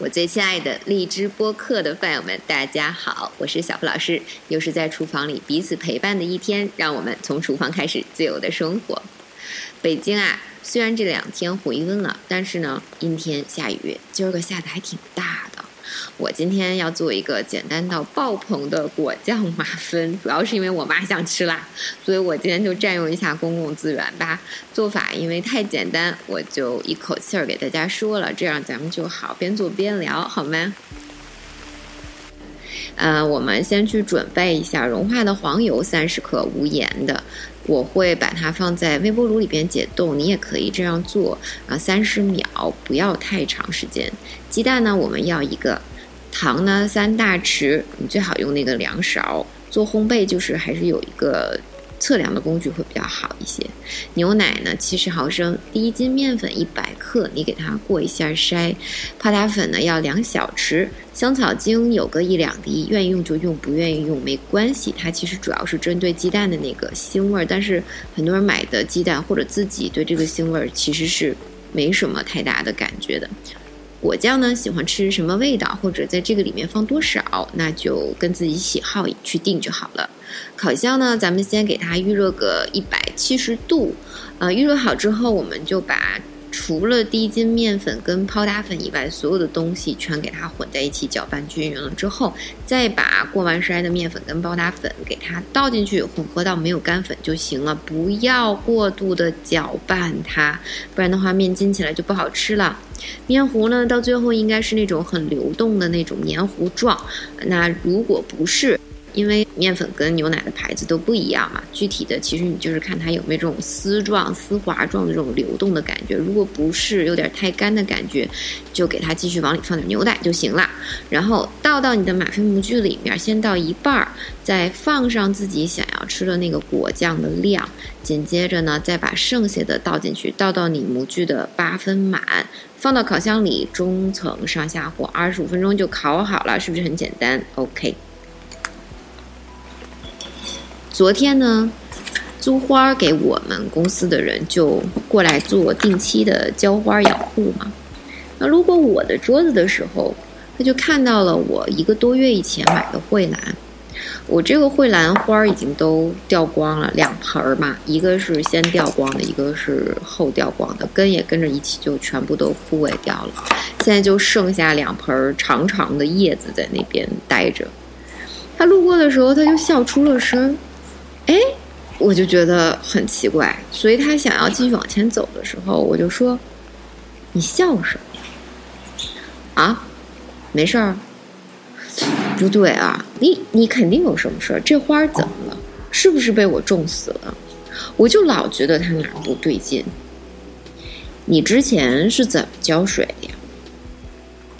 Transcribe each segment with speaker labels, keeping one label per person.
Speaker 1: 我最亲爱的荔枝播客的饭友们，大家好，我是小付老师，又是在厨房里彼此陪伴的一天，让我们从厨房开始自由的生活。北京啊，虽然这两天回温了，但是呢，阴天下雨，今儿个下的还挺大。我今天要做一个简单到爆棚的果酱马芬，主要是因为我妈想吃辣，所以我今天就占用一下公共资源吧。做法因为太简单，我就一口气儿给大家说了，这样咱们就好边做边聊，好吗？呃，我们先去准备一下融化的黄油三十克，无盐的。我会把它放在微波炉里边解冻，你也可以这样做啊，三十秒，不要太长时间。鸡蛋呢，我们要一个，糖呢三大匙，你最好用那个量勺。做烘焙就是还是有一个。测量的工具会比较好一些。牛奶呢，七十毫升。第一斤面粉一百克，你给它过一下筛。泡打粉呢要两小匙。香草精有个一两滴，愿意用就用，不愿意用没关系。它其实主要是针对鸡蛋的那个腥味儿，但是很多人买的鸡蛋或者自己对这个腥味儿其实是没什么太大的感觉的。果酱呢，喜欢吃什么味道，或者在这个里面放多少，那就跟自己喜好去定就好了。烤箱呢，咱们先给它预热个一百七十度，呃，预热好之后，我们就把。除了低筋面粉跟泡打粉以外，所有的东西全给它混在一起搅拌均匀了之后，再把过完筛的面粉跟泡打粉给它倒进去，混合到没有干粉就行了。不要过度的搅拌它，不然的话面筋起来就不好吃了。面糊呢，到最后应该是那种很流动的那种黏糊状。那如果不是，因为面粉跟牛奶的牌子都不一样嘛，具体的其实你就是看它有没有这种丝状、丝滑状的这种流动的感觉。如果不是有点太干的感觉，就给它继续往里放点牛奶就行了。然后倒到你的马芬模具里面，先倒一半儿，再放上自己想要吃的那个果酱的量。紧接着呢，再把剩下的倒进去，倒到你模具的八分满，放到烤箱里中层上下火二十五分钟就烤好了，是不是很简单？OK。昨天呢，租花给我们公司的人就过来做定期的浇花养护嘛。那路过我的桌子的时候，他就看到了我一个多月以前买的蕙兰。我这个蕙兰花已经都掉光了，两盆儿嘛，一个是先掉光的，一个是后掉光的，根也跟着一起就全部都枯萎掉了。现在就剩下两盆儿长长的叶子在那边待着。他路过的时候，他就笑出了声。哎，我就觉得很奇怪，所以他想要继续往前走的时候，我就说：“你笑什么？啊，没事儿。不对啊，你你肯定有什么事儿。这花怎么了？是不是被我种死了？我就老觉得它哪儿不对劲。你之前是怎么浇水的呀？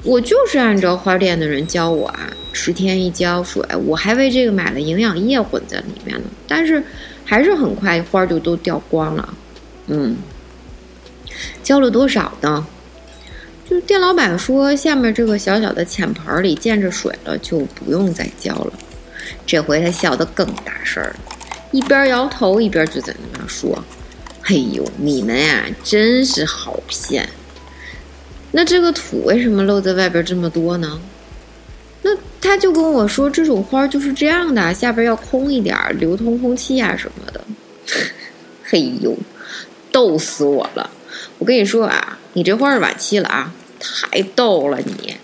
Speaker 1: 我就是按照花店的人教我啊。”十天一浇水，我还为这个买了营养液混在里面呢，但是还是很快花就都掉光了。嗯，浇了多少呢？就店老板说，下面这个小小的浅盆里见着水了，就不用再浇了。这回他笑得更大声了，一边摇头一边就在那边说：“哎呦，你们呀，真是好骗！那这个土为什么露在外边这么多呢？”那他就跟我说，这种花就是这样的，下边要空一点，流通空气啊什么的。嘿呦，逗死我了！我跟你说啊，你这花是晚期了啊，太逗了你。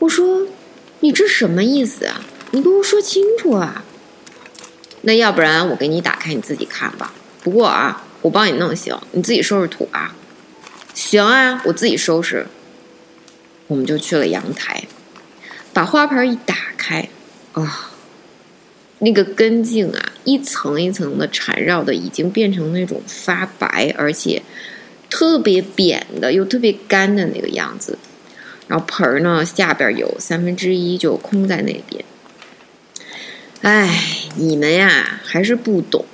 Speaker 1: 我说，你这什么意思啊？你跟我说清楚啊。那要不然我给你打开，你自己看吧。不过啊，我帮你弄行，你自己收拾土啊。行啊，我自己收拾。我们就去了阳台，把花盆一打开，啊，那个根茎啊，一层一层的缠绕的，已经变成那种发白而且特别扁的又特别干的那个样子。然后盆儿呢下边有三分之一就空在那边。哎，你们呀还是不懂，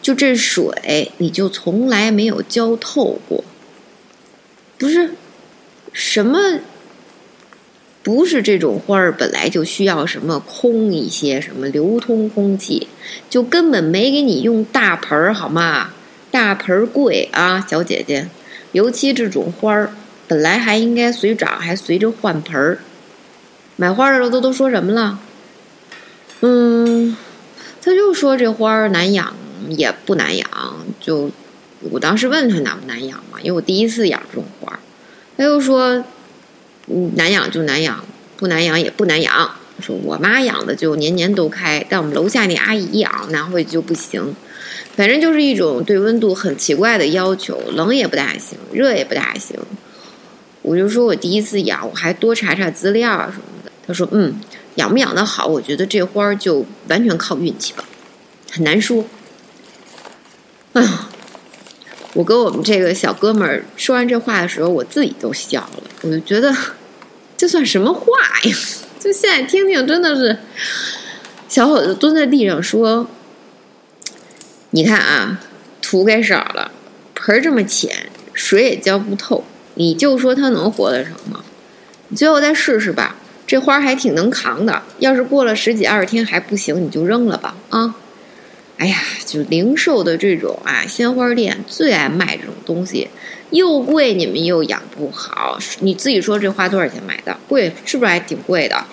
Speaker 1: 就这水你就从来没有浇透过。不是什么，不是这种花儿本来就需要什么空一些，什么流通空气，就根本没给你用大盆儿好吗？大盆儿贵啊，小姐姐，尤其这种花儿，本来还应该随长，还随着换盆儿。买花的时候都都说什么了？嗯，他就说这花儿难养也不难养，就我当时问他难不难养嘛，因为我第一次养这种花儿，他又说，嗯，难养就难养，不难养也不难养。说我妈养的就年年都开，但我们楼下那阿姨养拿回去就不行。反正就是一种对温度很奇怪的要求，冷也不大行，热也不大行。我就说我第一次养，我还多查查资料啊什么的。他说，嗯。养不养得好，我觉得这花儿就完全靠运气吧，很难说。哎呀，我跟我们这个小哥们儿说完这话的时候，我自己都笑了。我就觉得 这算什么话呀？就现在听听，真的是小伙子蹲在地上说：“你看啊，土给少了，盆儿这么浅，水也浇不透，你就说它能活得成吗？你最后再试试吧。”这花还挺能扛的，要是过了十几二十天还不行，你就扔了吧啊！哎呀，就零售的这种啊，鲜花店最爱卖这种东西，又贵，你们又养不好。你自己说这花多少钱买的？贵是不是还挺贵的？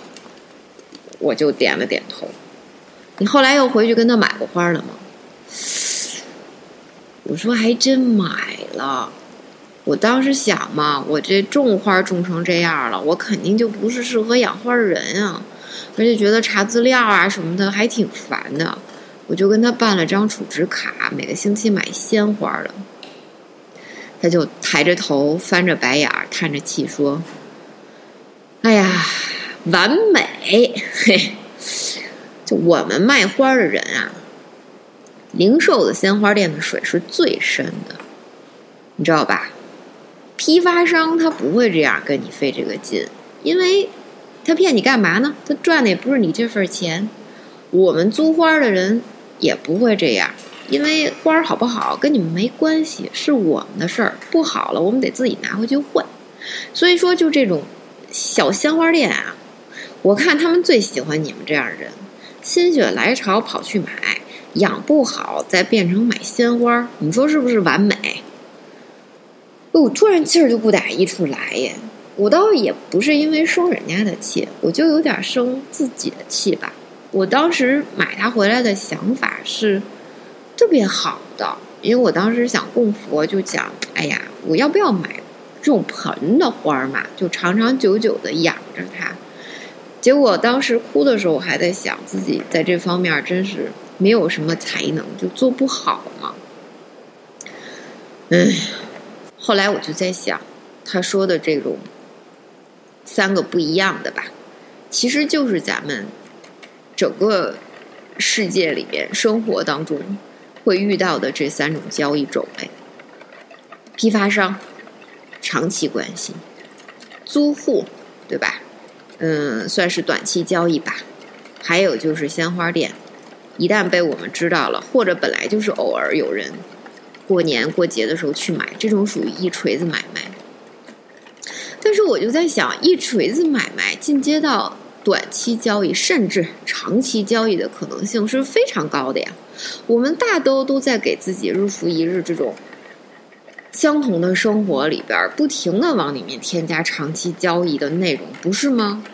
Speaker 1: 我就点了点头。你后来又回去跟他买过花了吗？我说还真买了。我当时想嘛，我这种花种成这样了，我肯定就不是适合养花的人啊，而且觉得查资料啊什么的还挺烦的，我就跟他办了张储值卡，每个星期买鲜花了。他就抬着头，翻着白眼儿，叹着气说：“哎呀，完美！嘿，就我们卖花的人啊，零售的鲜花店的水是最深的，你知道吧？”批发商他不会这样跟你费这个劲，因为他骗你干嘛呢？他赚的也不是你这份钱。我们租花的人也不会这样，因为花儿好不好跟你们没关系，是我们的事儿。不好了，我们得自己拿回去换。所以说，就这种小鲜花店啊，我看他们最喜欢你们这样的人，心血来潮跑去买，养不好再变成买鲜花，你说是不是完美？我突然气儿就不打一处来耶！我倒也不是因为生人家的气，我就有点生自己的气吧。我当时买它回来的想法是特别好的，因为我当时想供佛，就讲，哎呀，我要不要买这种盆的花嘛？就长长久久的养着它。结果当时哭的时候，我还在想自己在这方面真是没有什么才能，就做不好嘛。嗯。后来我就在想，他说的这种三个不一样的吧，其实就是咱们整个世界里边生活当中会遇到的这三种交易种类：批发商、长期关系、租户，对吧？嗯，算是短期交易吧。还有就是鲜花店，一旦被我们知道了，或者本来就是偶尔有人。过年过节的时候去买，这种属于一锤子买卖。但是我就在想，一锤子买卖进阶到短期交易，甚至长期交易的可能性是非常高的呀。我们大都都在给自己日复一日这种相同的生活里边，不停的往里面添加长期交易的内容，不是吗？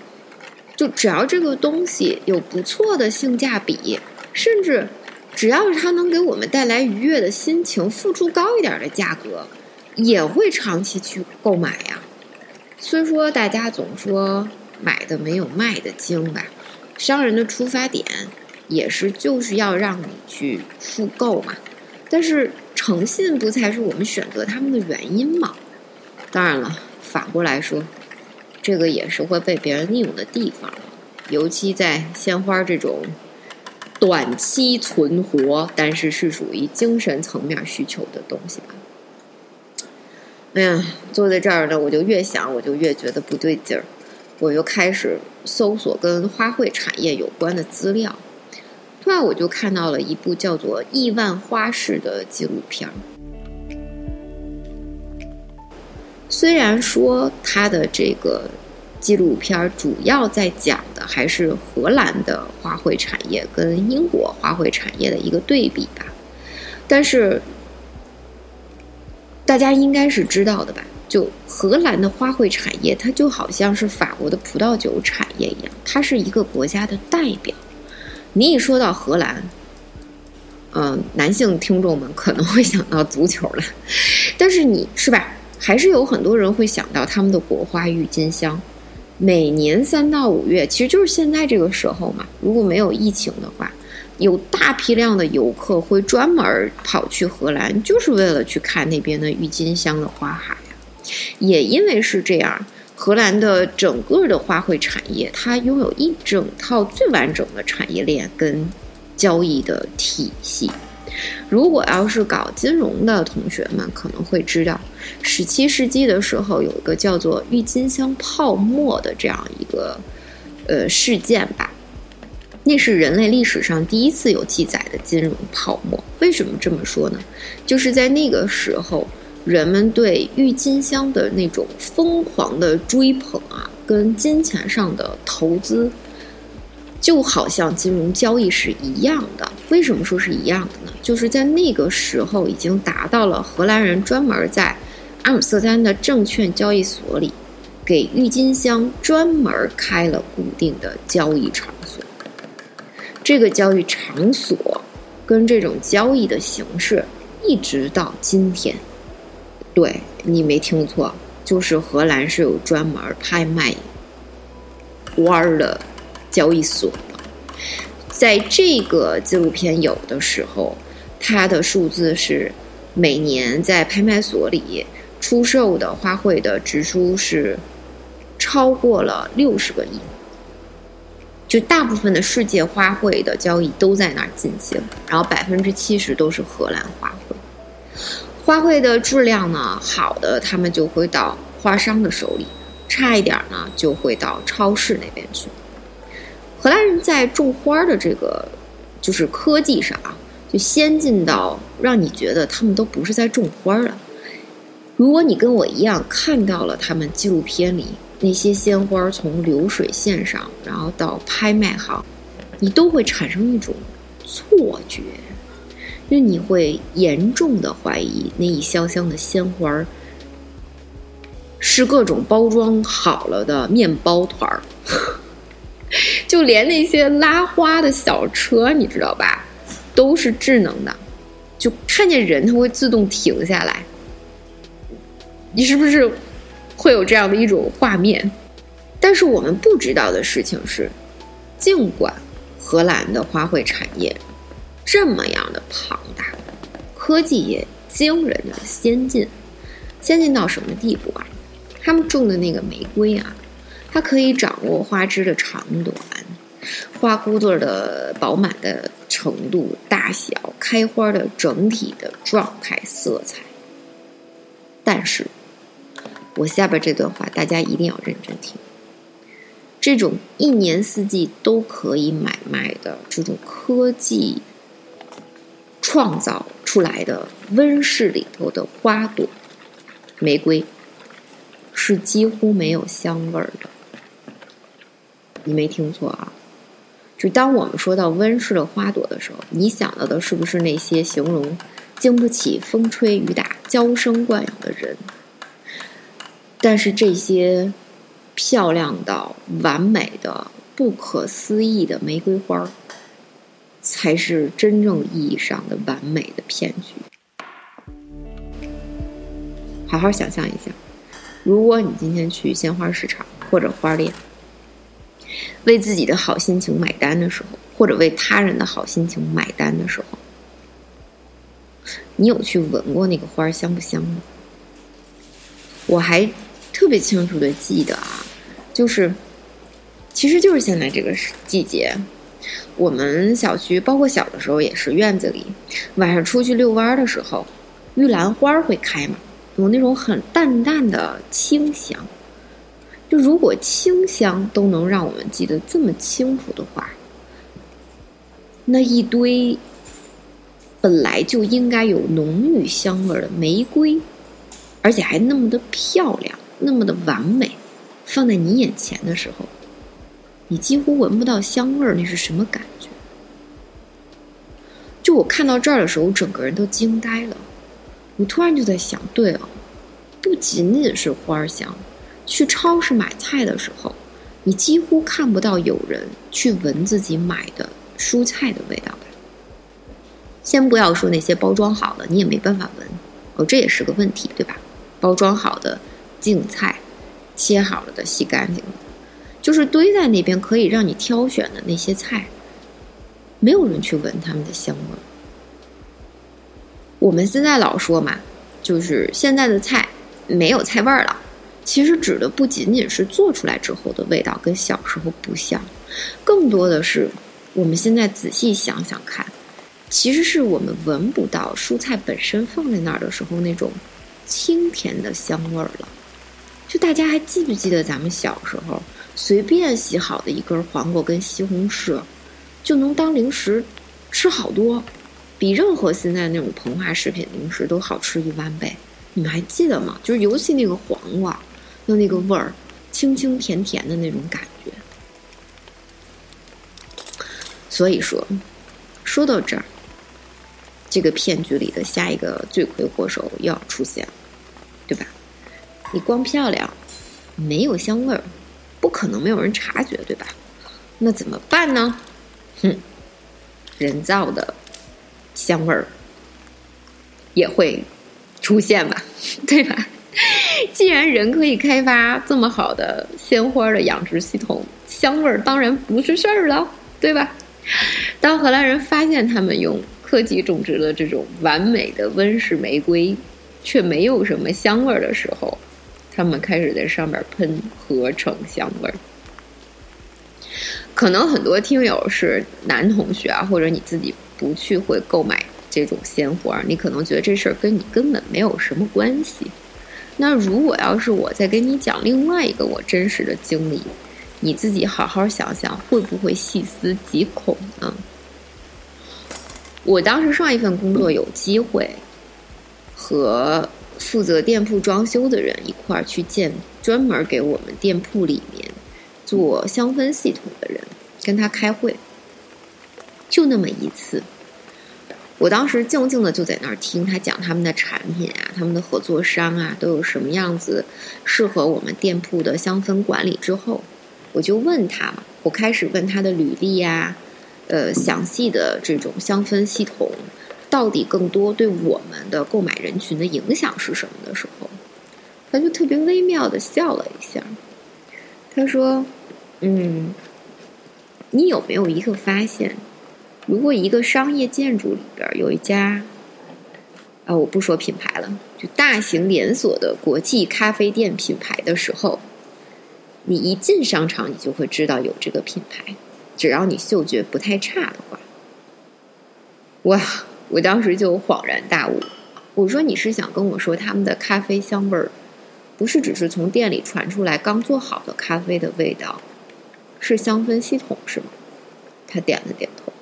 Speaker 1: 就只要这个东西有不错的性价比，甚至。只要是它能给我们带来愉悦的心情，付出高一点的价格，也会长期去购买呀。虽说大家总说买的没有卖的精吧，商人的出发点也是就是要让你去复购嘛。但是诚信不才是我们选择他们的原因吗？当然了，反过来说，这个也是会被别人利用的地方，尤其在鲜花这种。短期存活，但是是属于精神层面需求的东西吧。哎呀，坐在这儿呢，我就越想，我就越觉得不对劲儿。我就开始搜索跟花卉产业有关的资料。突然我就看到了一部叫做《亿万花式》的纪录片儿。虽然说它的这个纪录片主要在讲的还是荷兰的花卉产业跟英国花卉产业的一个对比吧，但是大家应该是知道的吧？就荷兰的花卉产业，它就好像是法国的葡萄酒产业一样，它是一个国家的代表。你一说到荷兰，嗯，男性听众们可能会想到足球了，但是你是吧？还是有很多人会想到他们的国花郁金香。每年三到五月，其实就是现在这个时候嘛。如果没有疫情的话，有大批量的游客会专门跑去荷兰，就是为了去看那边的郁金香的花海。也因为是这样，荷兰的整个的花卉产业，它拥有一整套最完整的产业链跟交易的体系。如果要是搞金融的同学们可能会知道，十七世纪的时候有一个叫做郁金香泡沫的这样一个呃事件吧，那是人类历史上第一次有记载的金融泡沫。为什么这么说呢？就是在那个时候。人们对郁金香的那种疯狂的追捧啊，跟金钱上的投资，就好像金融交易是一样的。为什么说是一样的呢？就是在那个时候已经达到了荷兰人专门在阿姆斯特丹的证券交易所里，给郁金香专门开了固定的交易场所。这个交易场所跟这种交易的形式，一直到今天。对你没听错，就是荷兰是有专门拍卖花儿的交易所的。在这个纪录片有的时候，它的数字是每年在拍卖所里出售的花卉的支出是超过了六十个亿。就大部分的世界花卉的交易都在那儿进行，然后百分之七十都是荷兰花卉。花卉的质量呢，好的他们就会到花商的手里，差一点呢就会到超市那边去。荷兰人在种花的这个就是科技上啊，就先进到让你觉得他们都不是在种花了。如果你跟我一样看到了他们纪录片里那些鲜花从流水线上，然后到拍卖行，你都会产生一种错觉。因为你会严重的怀疑那一箱箱的鲜花儿是各种包装好了的面包团儿，就连那些拉花的小车，你知道吧，都是智能的，就看见人它会自动停下来。你是不是会有这样的一种画面？但是我们不知道的事情是，尽管荷兰的花卉产业。这么样的庞大，科技也惊人的先进，先进到什么地步啊？他们种的那个玫瑰啊，它可以掌握花枝的长短、花骨朵的饱满的程度、大小、开花的整体的状态、色彩。但是，我下边这段话大家一定要认真听。这种一年四季都可以买卖的这种科技。创造出来的温室里头的花朵，玫瑰是几乎没有香味儿的。你没听错啊！就当我们说到温室的花朵的时候，你想到的是不是那些形容经不起风吹雨打、娇生惯养的人？但是这些漂亮到完美的、不可思议的玫瑰花儿。才是真正意义上的完美的骗局。好好想象一下，如果你今天去鲜花市场或者花店，为自己的好心情买单的时候，或者为他人的好心情买单的时候，你有去闻过那个花香不香吗？我还特别清楚的记得啊，就是，其实就是现在这个季节。我们小区，包括小的时候也是，院子里晚上出去遛弯的时候，玉兰花会开嘛，有那种很淡淡的清香。就如果清香都能让我们记得这么清楚的话，那一堆本来就应该有浓郁香味的玫瑰，而且还那么的漂亮，那么的完美，放在你眼前的时候，你几乎闻不到香味儿，那是什么感觉？就我看到这儿的时候，我整个人都惊呆了。我突然就在想，对哦，不仅仅是花香，去超市买菜的时候，你几乎看不到有人去闻自己买的蔬菜的味道吧？先不要说那些包装好了，你也没办法闻哦，这也是个问题，对吧？包装好的净菜，切好了的、洗干净的，就是堆在那边可以让你挑选的那些菜。没有人去闻它们的香味儿。我们现在老说嘛，就是现在的菜没有菜味儿了。其实指的不仅仅是做出来之后的味道跟小时候不像，更多的是我们现在仔细想想看，其实是我们闻不到蔬菜本身放在那儿的时候那种清甜的香味儿了。就大家还记不记得咱们小时候随便洗好的一根黄瓜跟西红柿？就能当零食吃好多，比任何现在那种膨化食品零食都好吃一万倍。你们还记得吗？就是尤其那个黄瓜的那个味儿，清清甜甜的那种感觉。所以说，说到这儿，这个骗局里的下一个罪魁祸首又要出现了，对吧？你光漂亮，没有香味儿，不可能没有人察觉，对吧？那怎么办呢？哼，人造的香味儿也会出现吧，对吧？既然人可以开发这么好的鲜花的养殖系统，香味儿当然不是事儿了，对吧？当荷兰人发现他们用科技种植的这种完美的温室玫瑰却没有什么香味儿的时候，他们开始在上面喷合成香味儿。可能很多听友是男同学啊，或者你自己不去会购买这种鲜花，你可能觉得这事儿跟你根本没有什么关系。那如果要是我再跟你讲另外一个我真实的经历，你自己好好想想，会不会细思极恐呢？我当时上一份工作有机会和负责店铺装修的人一块儿去见专门给我们店铺里面。做香氛系统的人跟他开会，就那么一次。我当时静静的就在那儿听他讲他们的产品啊，他们的合作商啊都有什么样子适合我们店铺的香氛管理。之后，我就问他嘛，我开始问他的履历呀，呃，详细的这种香氛系统到底更多对我们的购买人群的影响是什么的时候，他就特别微妙的笑了一下，他说。嗯，你有没有一个发现？如果一个商业建筑里边有一家，啊，我不说品牌了，就大型连锁的国际咖啡店品牌的时候，你一进商场，你就会知道有这个品牌，只要你嗅觉不太差的话。哇！我当时就恍然大悟，我说你是想跟我说他们的咖啡香味儿，不是只是从店里传出来刚做好的咖啡的味道？是香氛系统是吗？他点了点头。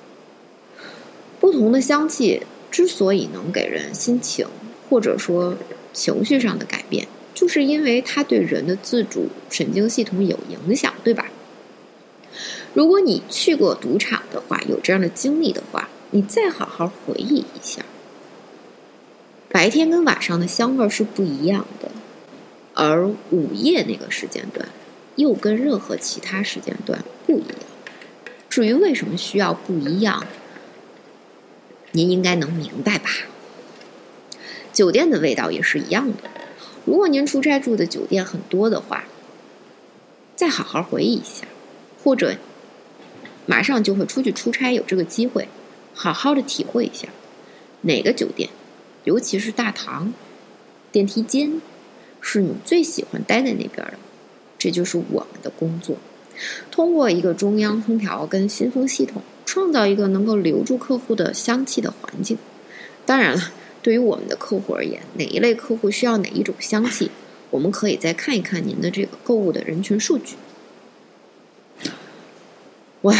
Speaker 1: 不同的香气之所以能给人心情或者说情绪上的改变，就是因为它对人的自主神经系统有影响，对吧？如果你去过赌场的话，有这样的经历的话，你再好好回忆一下，白天跟晚上的香味是不一样的，而午夜那个时间段。又跟任何其他时间段不一样。至于为什么需要不一样，您应该能明白吧？酒店的味道也是一样的。如果您出差住的酒店很多的话，再好好回忆一下，或者马上就会出去出差，有这个机会，好好的体会一下哪个酒店，尤其是大堂、电梯间，是你最喜欢待在那边的。这就是我们的工作，通过一个中央空调跟新风系统，创造一个能够留住客户的香气的环境。当然了，对于我们的客户而言，哪一类客户需要哪一种香气，我们可以再看一看您的这个购物的人群数据。哇，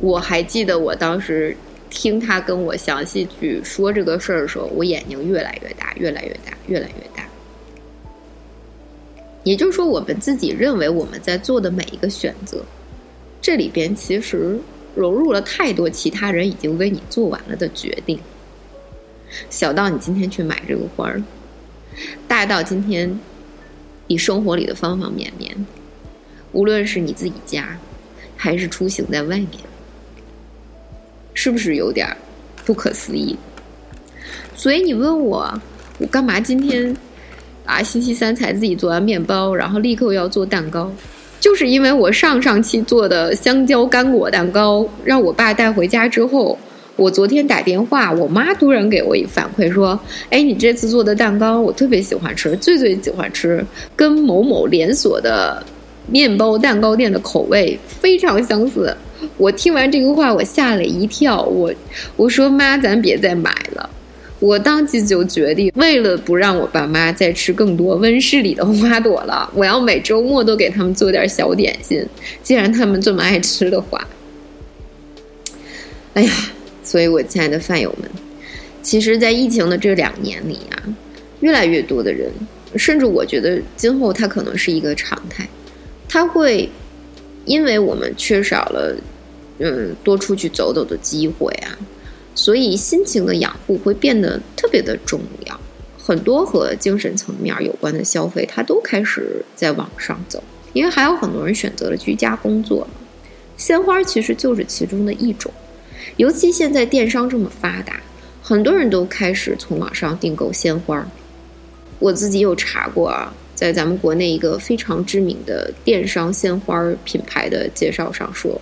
Speaker 1: 我还记得我当时听他跟我详细去说这个事儿的时候，我眼睛越来越大，越来越大，越来越大。也就是说，我们自己认为我们在做的每一个选择，这里边其实融入了太多其他人已经为你做完了的决定。小到你今天去买这个花儿，大到今天你生活里的方方面面，无论是你自己家，还是出行在外面，是不是有点不可思议？所以你问我，我干嘛今天啊星期三才自己做完面包，然后立刻要做蛋糕？就是因为我上上期做的香蕉干果蛋糕，让我爸带回家之后。我昨天打电话，我妈突然给我一反馈说：“哎，你这次做的蛋糕我特别喜欢吃，最最喜欢吃，跟某某连锁的面包蛋糕店的口味非常相似。”我听完这个话，我吓了一跳。我我说妈，咱别再买了。我当即就决定，为了不让我爸妈再吃更多温室里的花朵了，我要每周末都给他们做点小点心。既然他们这么爱吃的话，哎呀。所以，我亲爱的饭友们，其实，在疫情的这两年里啊，越来越多的人，甚至我觉得今后它可能是一个常态，它会因为我们缺少了嗯多出去走走的机会啊，所以心情的养护会变得特别的重要。很多和精神层面有关的消费，它都开始在往上走，因为还有很多人选择了居家工作，鲜花其实就是其中的一种。尤其现在电商这么发达，很多人都开始从网上订购鲜花。我自己有查过啊，在咱们国内一个非常知名的电商鲜花品牌的介绍上说，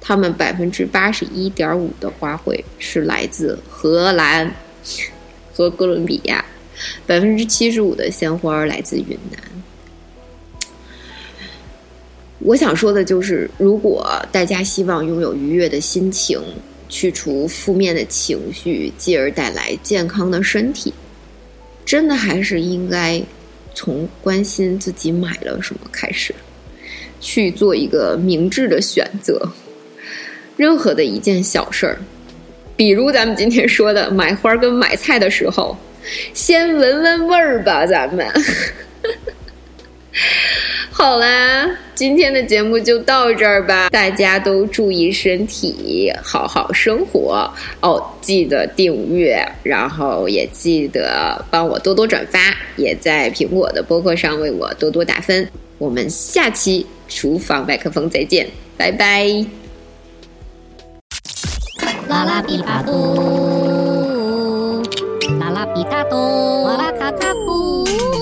Speaker 1: 他们百分之八十一点五的花卉是来自荷兰和哥伦比亚，百分之七十五的鲜花来自云南。我想说的就是，如果大家希望拥有愉悦的心情。去除负面的情绪，继而带来健康的身体，真的还是应该从关心自己买了什么开始，去做一个明智的选择。任何的一件小事儿，比如咱们今天说的买花跟买菜的时候，先闻闻味儿吧，咱们。好啦，今天的节目就到这儿吧。大家都注意身体，好好生活哦。记得订阅，然后也记得帮我多多转发，也在苹果的播客上为我多多打分。我们下期厨房麦克风再见，拜拜。啦啦比巴多，啦啦比卡多，哇啦卡卡库。